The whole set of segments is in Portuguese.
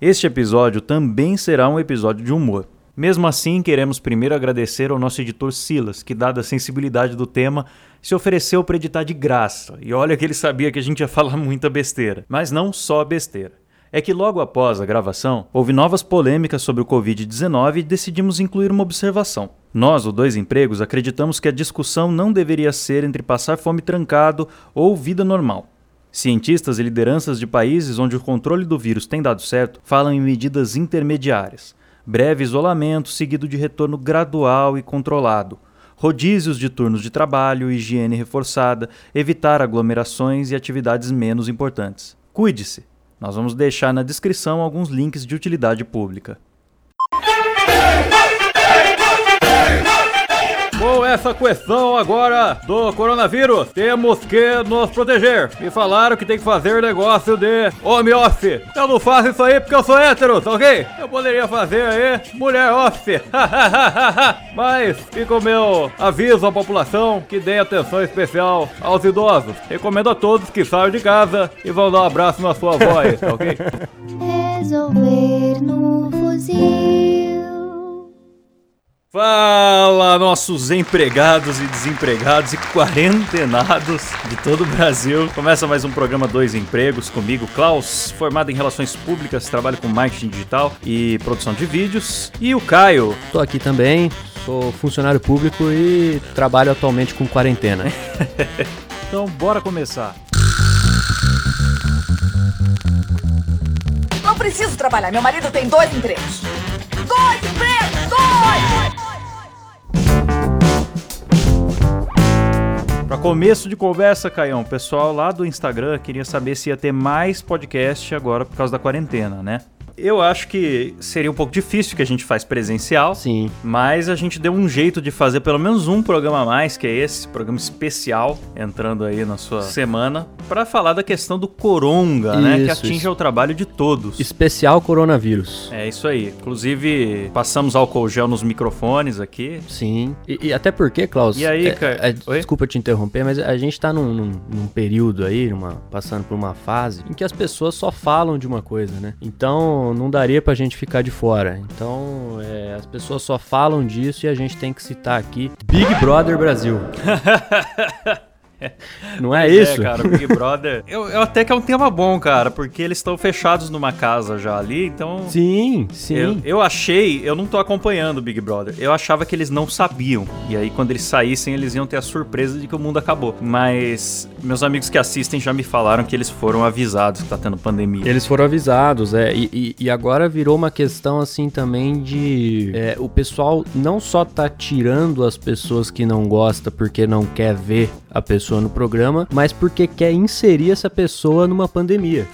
Este episódio também será um episódio de humor. Mesmo assim, queremos primeiro agradecer ao nosso editor Silas, que, dada a sensibilidade do tema, se ofereceu para editar de graça. E olha que ele sabia que a gente ia falar muita besteira. Mas não só besteira. É que logo após a gravação, houve novas polêmicas sobre o Covid-19 e decidimos incluir uma observação. Nós, o Dois Empregos, acreditamos que a discussão não deveria ser entre passar fome trancado ou vida normal. Cientistas e lideranças de países onde o controle do vírus tem dado certo falam em medidas intermediárias. Breve isolamento seguido de retorno gradual e controlado. Rodízios de turnos de trabalho, higiene reforçada, evitar aglomerações e atividades menos importantes. Cuide-se! Nós vamos deixar na descrição alguns links de utilidade pública. Essa questão agora do coronavírus, temos que nos proteger. Me falaram que tem que fazer negócio de home office. Eu não faço isso aí porque eu sou hétero, tá ok? Eu poderia fazer aí mulher office. Mas fica o meu aviso à população que dê atenção especial aos idosos. Recomendo a todos que saiam de casa e vão dar um abraço na sua voz, tá ok? Resolver no fuzil. Fala, nossos empregados e desempregados e quarentenados de todo o Brasil. Começa mais um programa Dois Empregos comigo, Klaus, formado em Relações Públicas, trabalho com marketing digital e produção de vídeos. E o Caio. Tô aqui também, sou funcionário público e trabalho atualmente com quarentena. então, bora começar. Não preciso trabalhar, meu marido tem dois empregos. Dois empregos! Dois! Para começo de conversa, Caião, o pessoal lá do Instagram queria saber se ia ter mais podcast agora por causa da quarentena, né? Eu acho que seria um pouco difícil que a gente faz presencial. Sim. Mas a gente deu um jeito de fazer pelo menos um programa a mais, que é esse, programa especial, entrando aí na sua semana, para falar da questão do coronga, isso, né? Que atinge isso. o trabalho de todos. Especial coronavírus. É isso aí. Inclusive, passamos álcool gel nos microfones aqui. Sim. E, e até porque, Klaus. E aí, é, cara? É, desculpa te interromper, mas a gente tá num, num, num período aí, numa, passando por uma fase, em que as pessoas só falam de uma coisa, né? Então não, daria pra gente ficar de fora. Então, é, as pessoas só falam disso e a gente tem que citar aqui Big Brother Brasil. Não é isso? É, cara, Big Brother. eu, eu, até que é um tema bom, cara, porque eles estão fechados numa casa já ali, então. Sim, sim. Eu, eu, achei, eu não tô acompanhando o Big Brother. Eu achava que eles não sabiam. E aí, quando eles saíssem, eles iam ter a surpresa de que o mundo acabou. Mas meus amigos que assistem já me falaram que eles foram avisados que tá tendo pandemia. Eles foram avisados, é. E, e, e agora virou uma questão assim também de. É, o pessoal não só tá tirando as pessoas que não gosta porque não quer ver a pessoa no programa, mas porque quer inserir essa pessoa numa pandemia.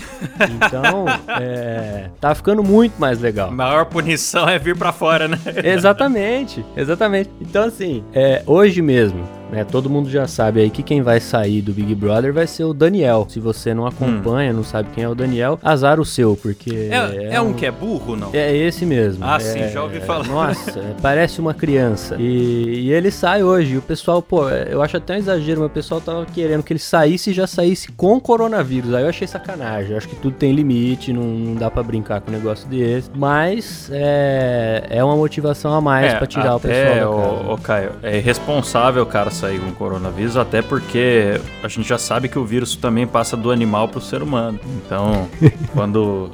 Então, é, tá ficando muito mais legal. A maior punição é vir para fora, né? exatamente, exatamente. Então, assim, é, hoje mesmo, né? Todo mundo já sabe aí que quem vai sair do Big Brother vai ser o Daniel. Se você não acompanha, hum. não sabe quem é o Daniel, azar o seu, porque. É, é, é um, um, que é burro, não? É esse mesmo. Ah, é, sim, já ouvi falar. Nossa, parece uma criança. E, e, ele sai hoje. E o pessoal, pô, eu acho até um exagero, mas o pessoal tava querendo que ele saísse e já saísse com coronavírus. Aí eu achei sacanagem. Eu acho que tudo tem limite, não, não dá para brincar com um negócio desse. Mas é, é uma motivação a mais é, para tirar o pessoal. É, o Caio, é irresponsável, cara, sair com coronavírus, até porque a gente já sabe que o vírus também passa do animal pro ser humano. Então, quando.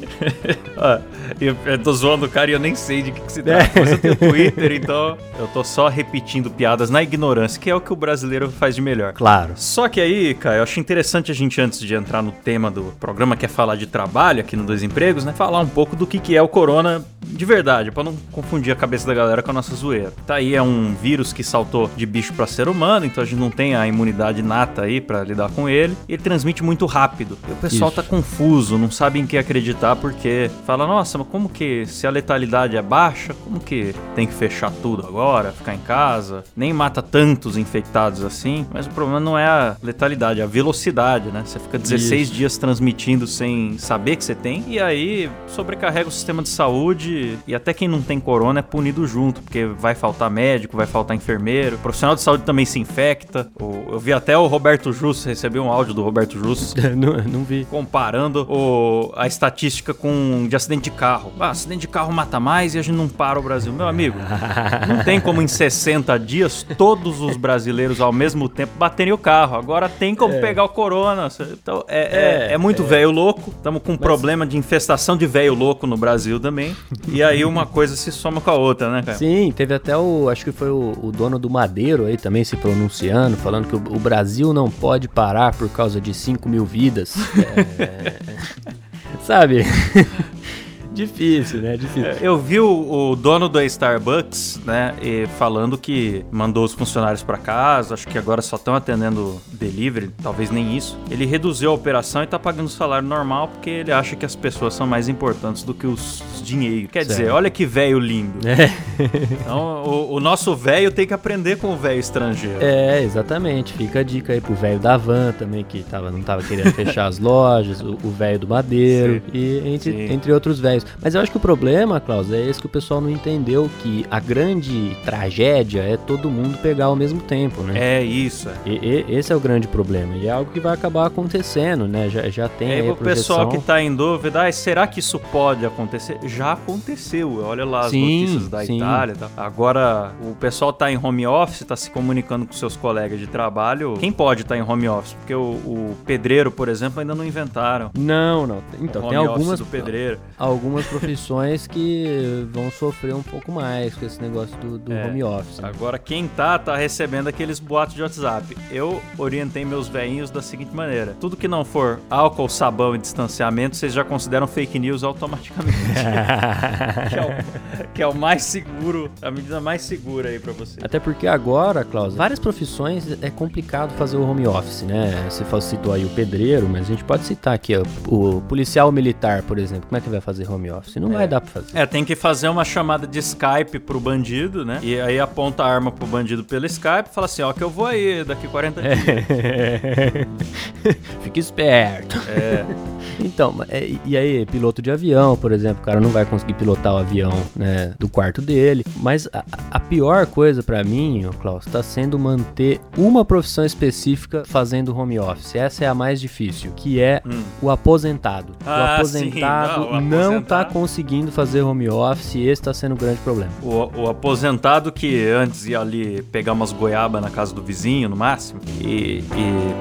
ah, eu, eu tô zoando o cara e eu nem sei de que, que se trata. Mas eu tenho Twitter, então eu tô só repetindo piadas na ignorância, que é o que o brasileiro faz de melhor. Claro. Só que aí, cara, eu acho interessante a gente, antes de entrar no tema do programa, que é falar de trabalho aqui no Dois Empregos, né? Falar um pouco do que, que é o corona de verdade, para não confundir a cabeça da galera com a nossa zoeira. Tá aí, é um vírus que saltou de bicho para ser humano, então a gente não tem a imunidade nata aí para lidar com ele. E ele transmite muito rápido. E o pessoal Isso. tá confuso, não sabe em que acreditar porque fala: "Nossa, mas como que se a letalidade é baixa, como que tem que fechar tudo agora, ficar em casa? Nem mata tantos infectados assim". Mas o problema não é a letalidade, é a velocidade, né? Você fica 16 Isso. dias transmitindo sem saber que você tem e aí sobrecarrega o sistema de saúde e, e até quem não tem corona é punido junto, porque vai faltar médico, vai faltar enfermeiro, o profissional de saúde também se infecta. Eu vi até o Roberto Justo, recebi um áudio do Roberto Justo não, não vi. comparando o- a estatística com de acidente de carro. Ah, acidente de carro mata mais e a gente não para o Brasil. Meu amigo, não tem como em 60 dias todos os brasileiros ao mesmo tempo baterem o carro. Agora tem como pegar o corona. Então, é, é, É, é muito velho louco. Estamos com um problema de infestação de velho louco no Brasil também. E aí uma coisa se soma com a outra, né, cara? Sim, teve até o. Acho que foi o, o dono do Madeiro aí também se pronunciando, falando que o, o Brasil não pode parar por causa de 5 mil vidas. É, sabe? Difícil, né? Difícil. Eu vi o, o dono da Starbucks, né, e falando que mandou os funcionários pra casa, acho que agora só estão atendendo delivery, talvez nem isso. Ele reduziu a operação e tá pagando o salário normal porque ele acha que as pessoas são mais importantes do que os, os dinheiro. Quer dizer, Certo. olha que velho lindo. É, Então, o, o nosso velho tem que aprender com o velho estrangeiro. é, exatamente. Fica a dica aí pro velho da van também, que tava, não tava querendo fechar as lojas, o o velho do Madeiro, Sim. e entre, Sim. entre outros velhos. Mas eu acho que o problema, Klaus, é esse que o pessoal não entendeu, que a grande tragédia é todo mundo pegar ao mesmo tempo, né? É isso, é. E, e- esse é o grande problema. E é algo que vai acabar acontecendo, né? Já, já tem E aí a o pessoal projeção. que tá em dúvida, ah, será que isso pode acontecer? Já aconteceu. Olha lá as Sim, notícias da sim. Itália. tal. Agora, o pessoal tá em home office, tá se comunicando com seus colegas de trabalho. Quem pode estar em home office? Porque o, o pedreiro, por exemplo, ainda não inventaram. Não, não. Então, tem algumas, do pedreiro. algumas profissões que vão sofrer um pouco mais com esse negócio do, do É. home office. né? Agora, quem tá, tá recebendo aqueles boatos de WhatsApp. Eu orientei meus velhinhos da seguinte maneira: tudo que não for álcool, sabão e distanciamento, vocês já consideram fake news automaticamente. que, é o, que é o mais seguro, a medida mais segura aí pra você. Até porque agora, Klaus, várias profissões é complicado fazer o home office, né? Você citou aí o pedreiro, mas a gente pode citar aqui ó, o policial militar, por exemplo. Como é que vai fazer home office? Não vai dar pra fazer. É, tem que fazer uma chamada de Skype pro bandido, né? E aí aponta a arma pro bandido pelo Skype e fala assim: ó, que eu vou aí daqui 40 dias. Fique esperto. É. Então, é, e aí, piloto de avião, por exemplo, o cara não vai conseguir pilotar o avião né, do quarto dele. Mas a, a pior coisa pra mim, Klaus, tá sendo manter uma profissão específica fazendo home office. Essa é a mais difícil, que é o aposentado. Hum. Ah, o aposentado sim, não, o não tá aposentado. conseguindo fazer home office e esse tá sendo o grande problema. O, o aposentado que antes ia ali pegar umas goiaba na casa do vizinho, no máximo, e, e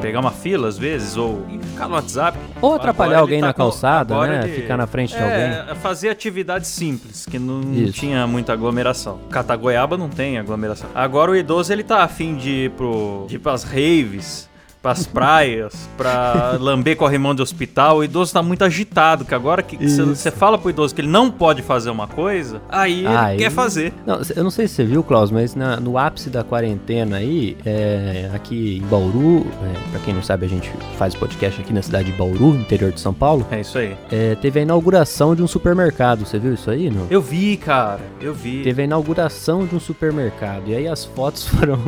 pegar uma fila às vezes, ou ficar no WhatsApp. Ou atrapalhar Agora alguém tá na calçada, né? ele- Ficar na frente de é, alguém. fazer atividades simples, que não Isso. tinha muita aglomeração. Catar goiaba não tem aglomeração. Agora o idoso ele tá afim de ir, pro, de ir pras raves, pras praias, pra lamber corrimão de hospital. O idoso tá muito agitado, que agora que você fala pro idoso que ele não pode fazer uma coisa, aí ele Aí- quer fazer. Não, eu não sei se você viu, Klaus, mas na- no ápice da quarentena aí, é, aqui em Bauru, é, pra quem não sabe, a gente faz podcast aqui na cidade de Bauru, interior de São Paulo, É isso aí. é, teve a inauguração de um supermercado. Você viu isso aí? Não? Eu vi, cara. Eu vi. Teve a inauguração de um supermercado. E aí as fotos foram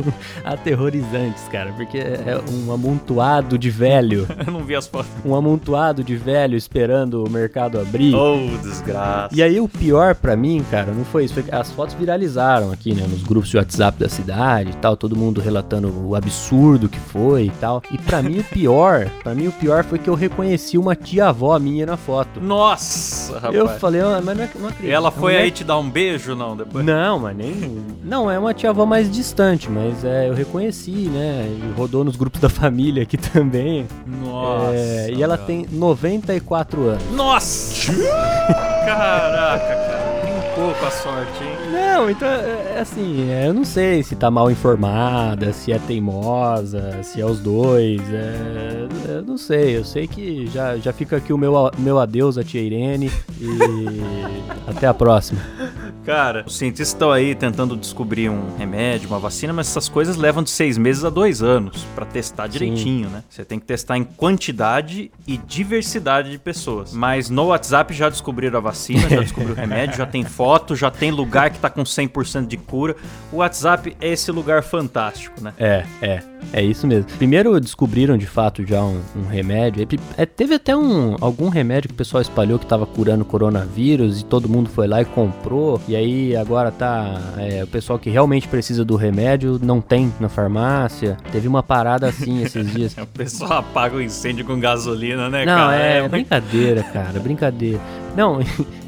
aterrorizantes, cara, porque é um amontoado de velho, Eu não vi as fotos. um amontoado de velho esperando o mercado abrir. Oh, desgraça. E aí o pior pra mim, cara, não foi isso, foi as fotos viralizaram aqui, né, nos grupos de WhatsApp da cidade e tal, todo mundo relatando o absurdo que foi e tal. E pra mim o pior, pra mim o pior foi que eu reconheci uma tia-avó minha na foto. Nossa, rapaz. Eu falei, ah, mas não, é, não acredito. Ela foi mulher- aí te dar um beijo, não? Depois? Não, mas nem. Não, é uma tia-avó mais distante, mas é, eu reconheci, né? E rodou nos grupos da família aqui também. Nossa. É, e ela velho. tem 94 anos. Nossa! Caraca, cara. Brincou com a sorte, hein? Não, então, é, é assim, é, eu não sei se tá mal informada, se é teimosa, se é os dois, é, eu não sei, eu sei que já, já fica aqui o meu, meu adeus a tia Irene e até a próxima. Cara, os cientistas estão aí tentando descobrir um remédio, uma vacina, mas essas coisas levam de seis meses a dois anos pra testar direitinho, né? Você tem que testar em quantidade e diversidade de pessoas. Mas no WhatsApp já descobriram a vacina, já descobriram o remédio, já tem foto, já tem lugar que tá com 100% de cura. O WhatsApp é esse lugar fantástico, né? É, é. É isso mesmo. Primeiro descobriram de fato já um, um remédio. É, teve até um, algum remédio que o pessoal espalhou que tava curando coronavírus e todo mundo foi lá e comprou. E aí agora tá. É, o pessoal que realmente precisa do remédio não tem na farmácia. Teve uma parada assim esses dias. o pessoal apaga o incêndio com gasolina, né, não, cara? Não, é, é brincadeira, cara, brincadeira. Não,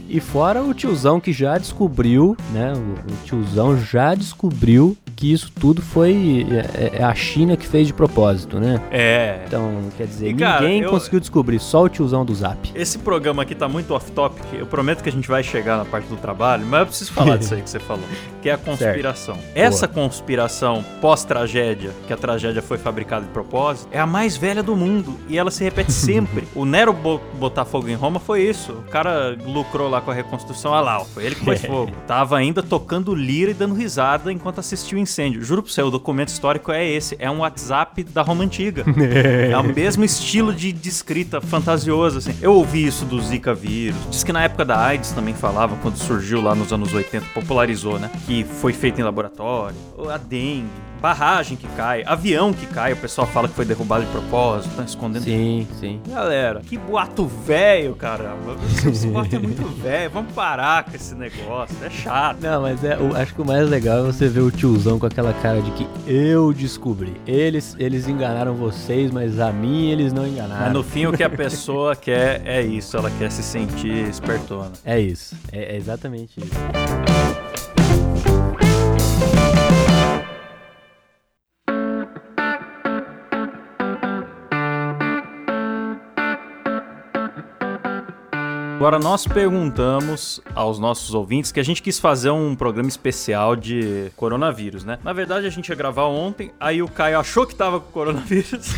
e fora o tiozão que já descobriu, né? O, o tiozão já descobriu que isso tudo foi é, é, a China que fez de propósito, né? É. Então, quer dizer, e, cara, ninguém eu... conseguiu descobrir, só o tiozão do Zap. Esse programa aqui tá muito off-topic. Eu prometo que a gente vai chegar na parte do trabalho, mas eu preciso falar disso aí que você falou, que é a conspiração. Certo. Essa Boa. conspiração pós-tragédia, que a tragédia foi fabricada de propósito, é a mais velha do mundo e ela se repete sempre. o Nero botar fogo em Roma foi isso. O cara lucrou lá com a reconstrução. Olha lá, foi ele que pôs fogo. Tava ainda tocando lira e dando risada enquanto assistia o incêndio. Juro pro você, o documento histórico é esse. É um WhatsApp da Roma Antiga. é o mesmo estilo de, de escrita fantasioso, assim. Eu ouvi isso do Zika vírus. Diz que na época da AIDS também falava, quando surgiu lá nos anos 80, popularizou, né? Que foi feito em laboratório. A dengue barragem que cai, avião que cai, o pessoal fala que foi derrubado de propósito, tá escondendo. Sim, sim. Galera, que boato velho, caramba. Esse boato é muito velho. Vamos parar com esse negócio. É chato. Não, mas é, eu acho que o mais legal é você ver o tiozão com aquela cara de que eu descobri. Eles, eles enganaram vocês, mas a mim eles não enganaram. Mas no fim o que a pessoa quer é isso, ela quer se sentir espertona. É isso. é, é exatamente isso. Agora nós perguntamos aos nossos ouvintes que a gente quis fazer um programa especial de coronavírus, né? Na verdade a gente ia gravar ontem, aí o Caio achou que tava com coronavírus.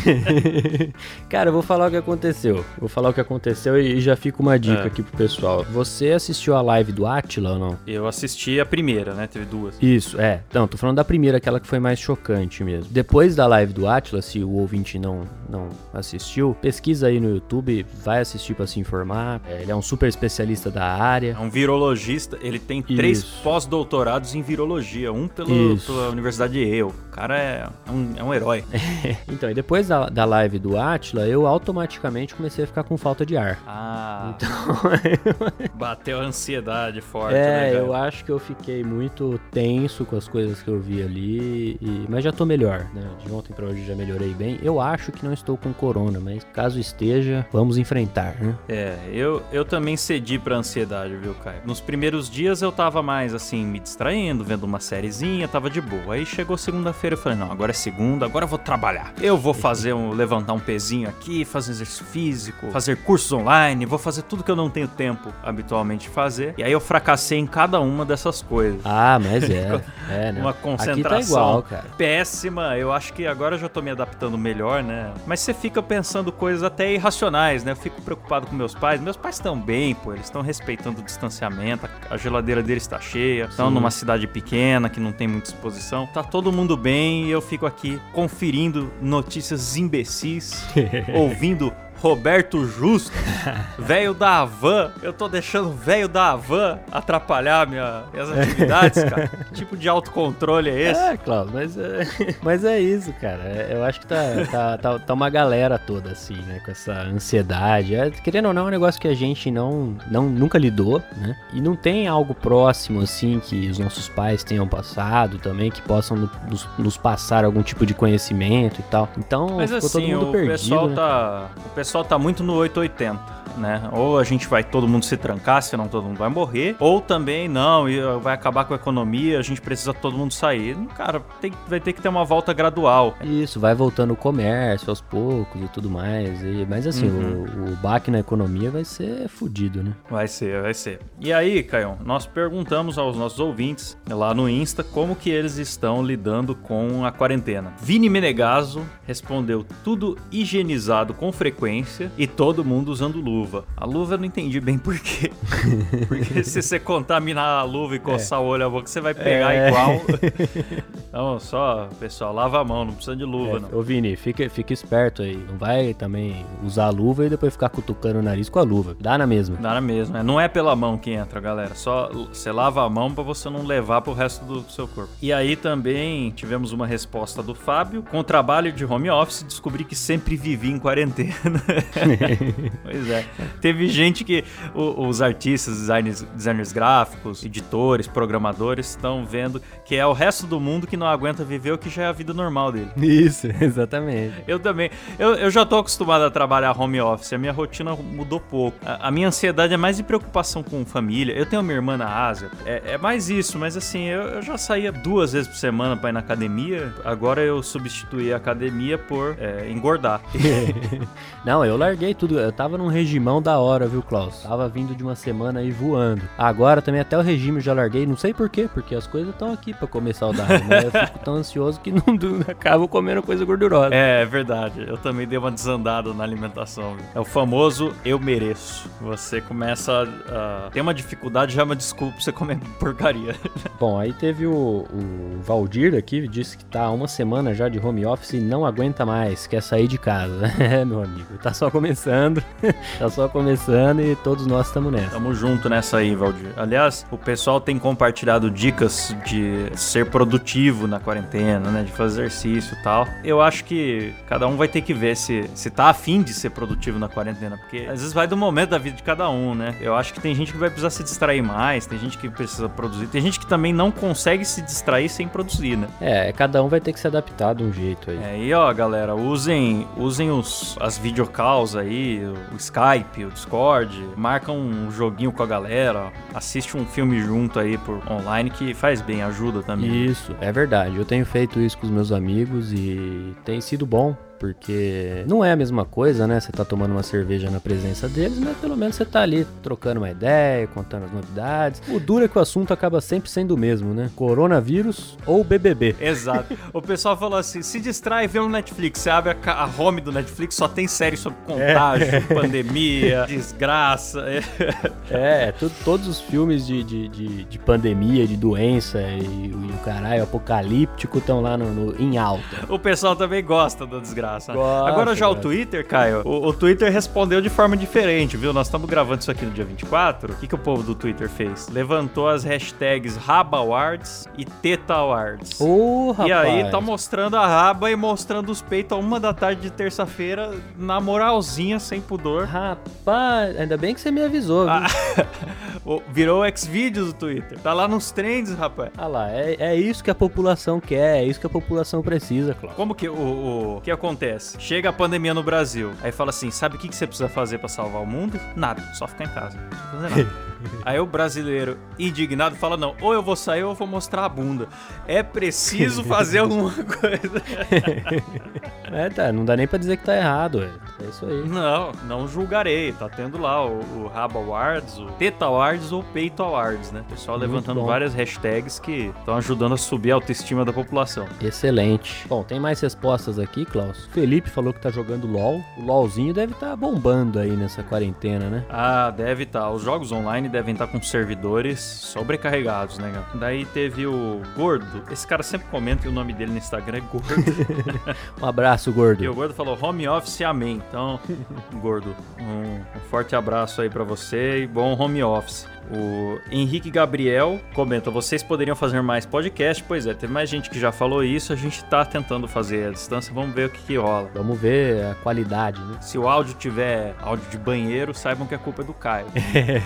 Cara, eu vou falar o que aconteceu. Vou falar o que aconteceu e já fica uma dica é. aqui pro pessoal. Você assistiu a live do Atila ou não? Eu assisti a primeira, né? Teve duas. Isso, é. Não, tô falando da primeira, aquela que foi mais chocante mesmo. Depois da live do Atila, se o ouvinte não, não assistiu, pesquisa aí no YouTube, vai assistir para se informar. É, ele é um super especialista da área. É um virologista, ele tem três pós-doutorados em virologia, um pelo, pela Universidade de Yale. O cara é, é um, é um herói. então, e depois da, da live do Atila, eu automaticamente comecei a ficar com falta de ar. Ah. Então. Bateu a ansiedade forte. É, né, eu acho que eu fiquei muito tenso com as coisas que eu vi ali. E... Mas já tô melhor, né? De ontem pra hoje já melhorei bem. Eu acho que não estou com corona, mas caso esteja, vamos enfrentar, né? É, eu, eu também também cedi pra ansiedade, viu, Caio? Nos primeiros dias eu tava mais assim, me distraindo, vendo uma sériezinha, tava de boa. Aí chegou segunda-feira, eu falei, não, agora é segunda, agora eu vou trabalhar. Eu vou fazer um, levantar um pezinho aqui, fazer exercício físico, fazer cursos online, vou fazer tudo que eu não tenho tempo habitualmente de fazer. E aí eu fracassei em cada uma dessas coisas. Ah, mas é. é né? Uma concentração tá igual, péssima. Eu acho que agora eu já tô me adaptando melhor, né? Mas você fica pensando coisas até irracionais, né? Eu fico preocupado com meus pais. Meus pais estão bem bem, pô. Eles estão respeitando o distanciamento, a geladeira deles está cheia, estão numa cidade pequena que não tem muita exposição. Tá todo mundo bem e eu fico aqui conferindo notícias imbecis, ouvindo Roberto Justo, velho da Havan. Eu tô deixando o velho da Havan atrapalhar minha, minhas atividades, cara. que tipo de autocontrole é esse? É, Klaus, mas é, mas é isso, cara. É, eu acho que tá, tá, tá, tá, uma galera toda assim, né? Com essa ansiedade. É, querendo ou não, é um negócio que a gente não, não nunca lidou, né? E não tem algo próximo, assim, que os nossos pais tenham passado também, que possam nos, nos passar algum tipo de conhecimento e tal. Então, mas ficou assim, todo mundo o perdido. Pessoal né? tá, o pessoal pessoal tá muito no 880 né? Ou a gente vai todo mundo se trancar, senão todo mundo vai morrer, ou também não, e vai acabar com a economia, a gente precisa todo mundo sair. Cara, tem, vai ter que ter uma volta gradual. Isso, vai voltando o comércio aos poucos e tudo mais. E, mas assim, uhum. o, o baque na economia vai ser fodido, né? Vai ser, vai ser. E aí, Caio, nós perguntamos aos nossos ouvintes lá no Insta como que eles estão lidando com a quarentena. Vini Menegaso respondeu tudo higienizado com frequência e todo mundo usando luva. A luva eu não entendi bem por quê. Porque se você contaminar a luva e coçar é. o olho e a boca, você vai pegar é. igual. Então, só, pessoal, lava a mão, não precisa de luva, é, não. Ô, Vini, fica, fica esperto aí. Não vai também usar a luva e depois ficar cutucando o nariz com a luva. Dá na mesma. Dá na mesma. Não é pela mão que entra, galera. Só você lava a mão para você não levar pro resto do seu corpo. E aí também tivemos uma resposta do Fábio. Com o trabalho de home office, descobri que sempre vivi em quarentena. pois é. Teve gente que o, os artistas, designers, designers gráficos, editores, programadores estão vendo que é o resto do mundo que não aguenta viver o que já é a vida normal dele. Isso, exatamente. Eu também. Eu, eu já tô acostumado a trabalhar home office. A minha rotina mudou pouco. A, a minha ansiedade é mais de preocupação com família. Eu tenho uma irmã na Ásia. É, é mais isso, mas assim, eu, eu já saía duas vezes por semana pra ir na academia. Agora eu substituí a academia por é, engordar. Não, eu larguei tudo. Eu tava num regimão da hora, viu, Klaus? Tava vindo de uma semana aí voando. Agora também até o regime eu já larguei. Não sei porquê, porque as coisas estão aqui pra comer saudável. Né? Eu fico tão ansioso que não acabo comendo coisa gordurosa. É, é verdade. Eu também dei uma desandada na alimentação. Viu? É o famoso eu mereço. Você começa a. Tem uma dificuldade, já é uma desculpa pra você comer porcaria. Bom, aí teve o, o Valdir aqui, disse que tá uma semana já de home office e não aguenta mais, quer sair de casa. É, meu amigo, tá só começando. tá só começando e todos nós estamos nessa. Tamo junto nessa aí, Valdir. Aliás, o pessoal tem compartilhado dicas de ser produtivo na quarentena, né? De fazer exercício e tal. Eu acho que cada um vai ter que ver se, se tá afim de ser produtivo na quarentena, porque às vezes vai do momento da vida de cada um, né? Eu acho que tem gente que vai precisar se distrair mais, tem gente que precisa produzir, tem gente que também não consegue se distrair sem produzir, né? É, cada um vai ter que se adaptar de um jeito aí. É, e ó, galera, usem, usem os, as videocalls aí, o Skype, o Discord, marca um joguinho com a galera, assiste um filme junto aí por online que faz bem, ajuda também. Isso, é verdade. Eu tenho feito isso com os meus amigos e tem sido bom porque não é a mesma coisa, né? Você tá tomando uma cerveja na presença deles, mas pelo menos você tá ali trocando uma ideia, contando as novidades. O duro é que o assunto acaba sempre sendo o mesmo, né? Coronavírus ou BBB. Exato. o pessoal falou assim: se distrai vendo Netflix. Você abre a, a home do Netflix, só tem série sobre contágio, é. pandemia, desgraça. é, tu, todos os filmes de, de, de, de, pandemia, de doença e, e o caralho apocalíptico estão lá no, no, em alta. O pessoal também gosta da desgraça Agora já o Twitter, Caio, o, o, Twitter respondeu de forma diferente, viu? Nós estamos gravando isso aqui no dia 24. O que, que o povo do Twitter fez? Levantou as hashtags Raba Awards e Teta Awards. Oh, e aí tá mostrando a raba e mostrando os peitos a uma da tarde de terça-feira, na moralzinha, sem pudor. Rapaz, ainda bem que você me avisou, viu? Ah, virou Xvideos o Twitter. Tá lá nos trends, rapaz. Ah lá, é, é isso que a população quer, é isso que a população precisa, claro. Como que o, o que acontece? Acontece? Chega a pandemia no Brasil, aí fala assim: sabe o que, você precisa fazer para salvar o mundo? Nada, só ficar em casa. Não precisa fazer nada. Aí o brasileiro indignado fala: não, ou eu vou sair ou eu vou mostrar a bunda. É preciso fazer alguma coisa. é, tá, não dá nem pra dizer que tá errado, é, é isso aí. Não, não julgarei. Tá tendo lá o, o Rabo Awards, o Teta Awards ou Peito Awards, né? pessoal Muito levantando bom. várias hashtags que estão ajudando a subir a autoestima da população. Excelente. Bom, tem mais respostas aqui, Klaus. Felipe falou que tá jogando LOL. O LOLzinho deve estar tá bombando aí nessa quarentena, né? Ah, deve estar. Tá. Os jogos online devem estar com servidores sobrecarregados, né, galera? Daí teve o Gordo. Esse cara sempre comenta e o nome dele no Instagram é Gordo. um abraço, Gordo. E o Gordo falou home office, amém. Então, Gordo, um, um forte abraço aí para você e bom home office. O Henrique Gabriel comenta: vocês poderiam fazer mais podcast? Pois é, teve mais gente que já falou isso. A gente tá tentando fazer a distância. Vamos ver o que, que rola. Vamos ver a qualidade, né? Se o áudio tiver áudio de banheiro, saibam que a culpa é do Caio.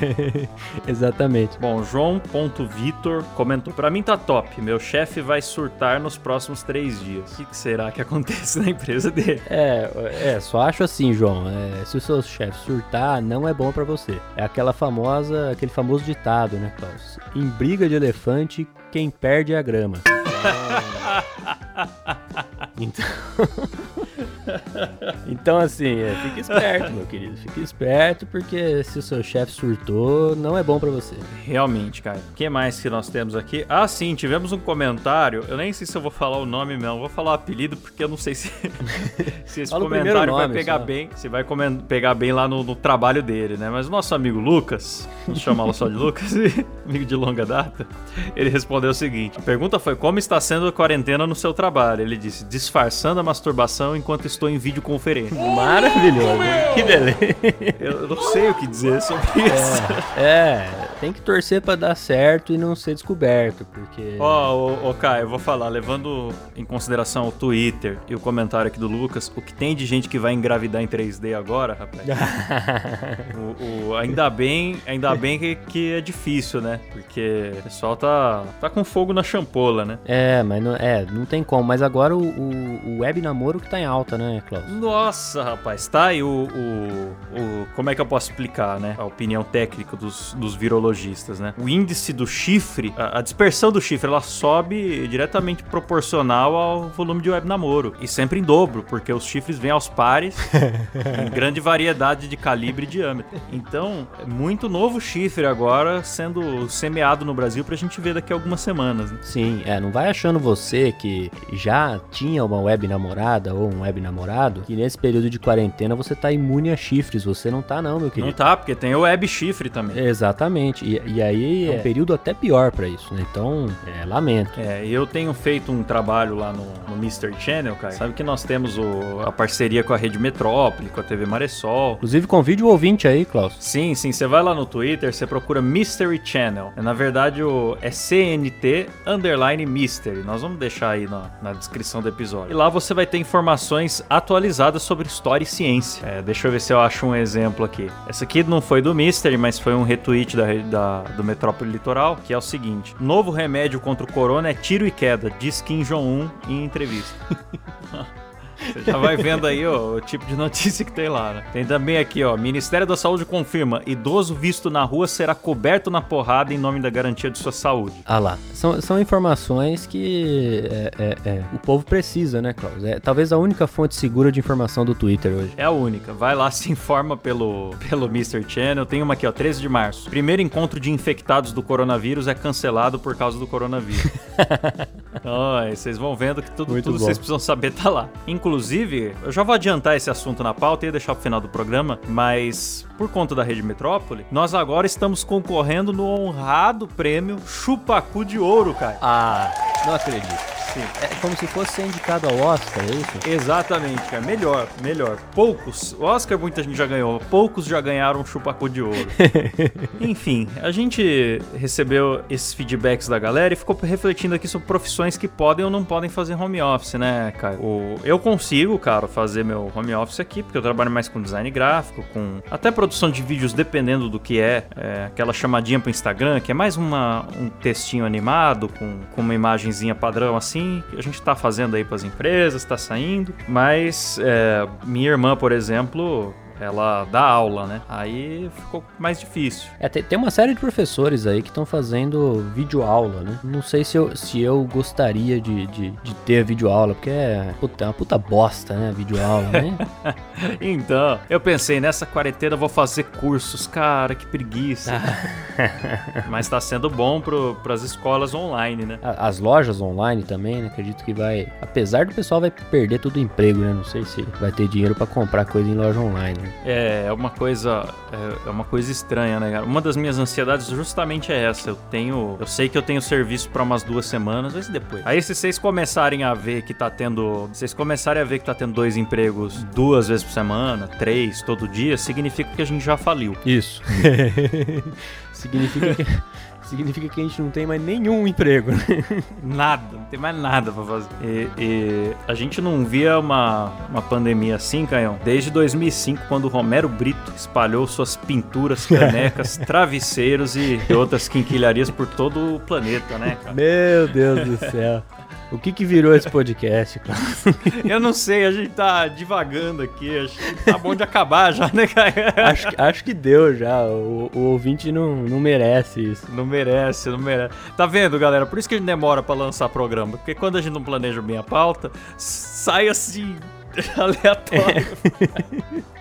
Exatamente. Bom, João.Vitor comentou: Pra mim tá top. Meu chefe vai surtar nos próximos três dias. O que, que, será que acontece na empresa dele? É, é só acho assim, João. É, se o seu chefe surtar, não é bom para você. É aquela famosa, aquele famoso famoso ditado, né, Klaus? Em briga de elefante, quem perde é a grama. então. Então, assim, é, fique esperto, meu querido. Fique esperto, porque se o seu chefe surtou, não é bom pra você. Realmente, cara. O que mais que nós temos aqui? Ah, sim, tivemos um comentário. Eu nem sei se eu vou falar o nome mesmo. Vou falar o apelido, porque eu não sei se, se esse Fala comentário primeiro vai nome, pegar só. bem. Se vai pegar bem lá no, no trabalho dele, né? Mas o nosso amigo Lucas, vamos chamá-lo só de Lucas, amigo de longa data, ele respondeu o seguinte: a pergunta foi como está sendo a quarentena no seu trabalho? Ele disse: disfarçando a masturbação enquanto estou em videoconferência. Maravilhoso. Que beleza. Eu não sei o que dizer sobre isso. É, tem que torcer pra dar certo e não ser descoberto, porque. Ó, ô, ô, Caio, eu vou falar, levando em consideração o Twitter e o comentário aqui do Lucas, o que tem de gente que vai engravidar em 3D agora, rapaz? o, o- ainda bem, ainda bem que, que é difícil, né? Porque o pessoal tá, tá com fogo na champola, né? É, mas não, é, não tem como. Mas agora o, o, o web namoro que tá em alta, né, Klaus? Nossa, rapaz, tá aí o, o, o- Como é que eu posso explicar, né? A opinião técnica dos, dos virologistas, né? O índice do chifre, a, a dispersão do chifre, ela sobe diretamente proporcional ao volume de web namoro. E sempre em dobro, porque os chifres vêm aos pares em grande variedade de calibre e diâmetro. Então, é muito novo chifre agora sendo semeado no Brasil pra gente ver daqui a algumas semanas, né? Sim, é, não vai achando você que já tinha uma web namorada ou um web namorado, que nesse período de quarentena você tá imune a chifres. Você não tá, não, meu Não querido. tá, porque tem o web chifre também. Exatamente. E, e aí é um período até pior pra isso, né? Então, é, lamento. É, eu tenho feito um trabalho lá no, no Mystery Channel, cara. Sabe que nós temos o- a parceria com a Rede Metrópole, com a TV Maressol. Inclusive, convide o ouvinte aí, Klaus. Sim, sim, você vai lá no Twitter, você procura Mystery Channel. Na verdade, o, é CNT underline Mystery. Nós vamos deixar aí na, na descrição do episódio. E lá você vai ter informações atualizadas sobre história e ciência. É, deixa eu ver se eu acho um exemplo aqui. Essa aqui não foi do Mystery, mas foi um retweet da, da- do Metrópole Litoral, que é o seguinte. Novo remédio contra o corona é tiro e queda, diz Kim Jong-un em entrevista. Você já vai vendo aí ó, o tipo de notícia que tem lá, né? Tem também aqui, ó. Ministério da Saúde confirma: idoso visto na rua será coberto na porrada em nome da garantia de sua saúde. Ah lá, são, são informações que é, é, é, o povo precisa, né, Klaus? É talvez a única fonte segura de informação do Twitter hoje. É a única. Vai lá, se informa pelo, pelo Mr. Channel. Tem uma aqui, ó, 13 de março. Primeiro encontro de infectados do coronavírus é cancelado por causa do coronavírus. Então, aí vocês vão vendo que tudo, Muito tudo bom. vocês precisam saber tá lá. Inclusive, eu já vou adiantar esse assunto na pauta e deixar pro final do programa, mas por conta da Rede Metrópole, nós agora estamos concorrendo no honrado prêmio Chupacu de Ouro, cara. Ah, não acredito. Sim. É como se fosse ser indicado ao Oscar, é isso? Exatamente, cara. Melhor, melhor. Poucos. O Oscar muita gente já ganhou. Poucos já ganharam um chupacu de ouro. Enfim, a gente recebeu esses feedbacks da galera e ficou refletindo aqui sobre profissões que podem ou não podem fazer home office, né, cara? O, eu consigo, cara, fazer meu home office aqui, porque eu trabalho mais com design gráfico, com até produção de vídeos, dependendo do que é. é aquela chamadinha pro Instagram, que é mais uma, um textinho animado, com, com uma imagenzinha padrão assim, que a gente tá fazendo aí pras empresas, tá saindo. Mas é, minha irmã, por exemplo, ela dá aula, né? Aí ficou mais difícil. É, tem, tem uma série de professores aí que estão fazendo videoaula, né? Não sei se eu, se eu gostaria de, de, de ter videoaula, porque é, puta, é uma puta bosta, né? Videoaula, né? Então, eu pensei, nessa quarentena eu vou fazer cursos. Cara, que preguiça. Mas tá sendo bom pro, pras escolas online, né? As lojas online também, né? Acredito que vai. Apesar do pessoal vai perder todo o emprego, né? Não sei se vai ter dinheiro pra comprar coisa em loja online. Né? É, é uma coisa. É, é uma coisa estranha, né, cara? Uma das minhas ansiedades justamente é essa. Eu tenho. Eu sei que eu tenho serviço pra umas duas semanas, mas depois? Aí se vocês começarem a ver que tá tendo. Se vocês começarem a ver que tá tendo dois empregos duas vezes por semana, três, todo dia, significa que a gente já faliu. Isso. significa, que, significa que a gente não tem mais nenhum emprego, né? Nada, não tem mais nada pra fazer. E, e a gente não via uma, uma pandemia assim, Canhão, desde 2005, quando o Romero Brito espalhou suas pinturas, canecas, travesseiros e outras quinquilharias por todo o planeta, né, cara? Meu Deus do céu. O que que virou esse podcast, Klaus? Eu não sei, a gente tá divagando aqui, acho que tá bom de acabar já, né, cara? acho, que- acho que deu já. O, o ouvinte não, não merece isso. Não merece, não merece. Tá vendo, galera? Por isso que a gente demora pra lançar programa. Porque quando a gente não planeja bem a pauta, sai assim, aleatório.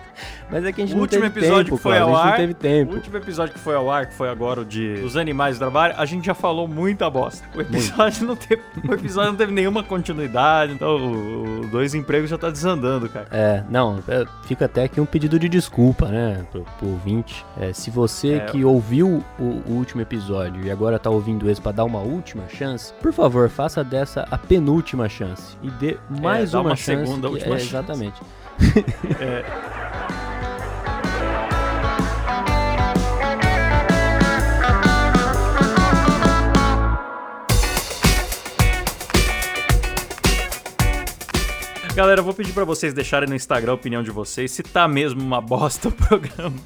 Mas é que a gente O não último teve episódio tempo, que foi Cláudio, ao ar. O último episódio que foi ao ar, que foi agora o de Os Animais do Trabalho, a gente já falou muita bosta. O episódio, não teve, o episódio não teve nenhuma continuidade, então o, o Dois Empregos já tá desandando, cara. É, não, é, fica até aqui um pedido de desculpa, né, pro, pro ouvinte. É, se você É. que ouviu o, o último episódio e agora tá ouvindo esse pra dar uma última chance, por favor, faça dessa a penúltima chance e dê mais dá uma, uma chance. segunda, última é, chance. Exatamente. Galera, eu vou pedir pra vocês deixarem no Instagram a opinião de vocês, se tá mesmo uma bosta o programa.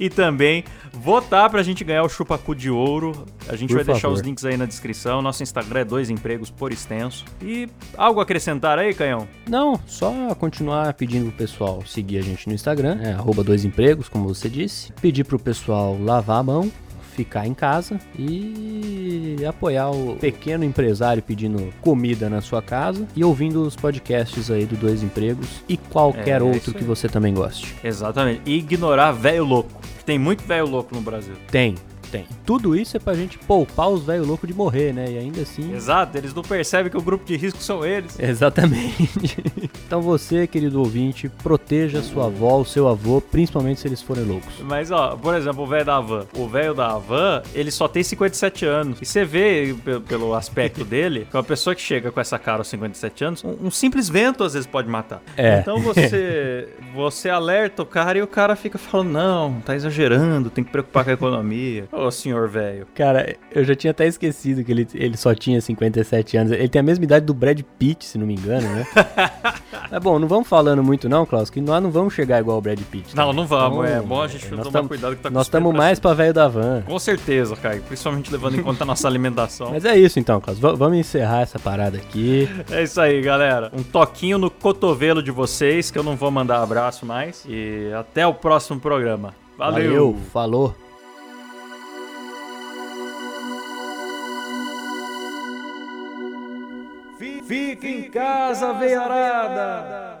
e também votar pra gente ganhar o chupacu de ouro. A gente Por vai deixar favor. os links aí na descrição. Nosso Instagram é dois empregos por extenso. E algo a acrescentar aí, Canhão? Não, só continuar pedindo pro pessoal seguir a gente no Instagram, é arroba dois empregos, como você disse. Pedir pro pessoal lavar a mão, ficar em casa e apoiar o pequeno empresário pedindo comida na sua casa e ouvindo os podcasts aí do Dois Empregos e qualquer É, outro isso que você também goste. Exatamente. E ignorar velho louco. Tem muito velho louco no Brasil. Tem, tem. Tudo isso é pra gente poupar os velhos loucos de morrer, né? E ainda assim. Exato, eles não percebem que o grupo de risco são eles. Exatamente. então você, querido ouvinte, proteja sua avó, o seu avô, principalmente se eles forem loucos. Mas, ó, por exemplo, o velho da Havan. O velho da Havan, ele só tem 57 anos. E você vê pe- pelo aspecto dele, que uma pessoa que chega com essa cara aos 57 anos, um, um simples vento às vezes pode matar. É. Então você, você alerta o cara e o cara fica falando: não, tá exagerando, tem que preocupar com a economia. Ô, senhor velho. Cara, eu já tinha até esquecido que ele, ele só tinha 57 anos. Ele tem a mesma idade do Brad Pitt, se não me engano, né? Mas bom, não vamos falando muito não, Klaus, que nós não vamos chegar igual o Brad Pitt. Não, tá? não vamos. Então, é bom a gente nós tomar tamo- cuidado que tá Nós estamos mais pra velho da van. Com certeza, Caio. Principalmente levando em conta a nossa alimentação. Mas é isso então, Klaus. V- vamos encerrar essa parada aqui. É isso aí, galera. Um toquinho no cotovelo de vocês, que eu não vou mandar abraço mais. E até o próximo programa. Valeu. falou. Fique em casa, veiarada!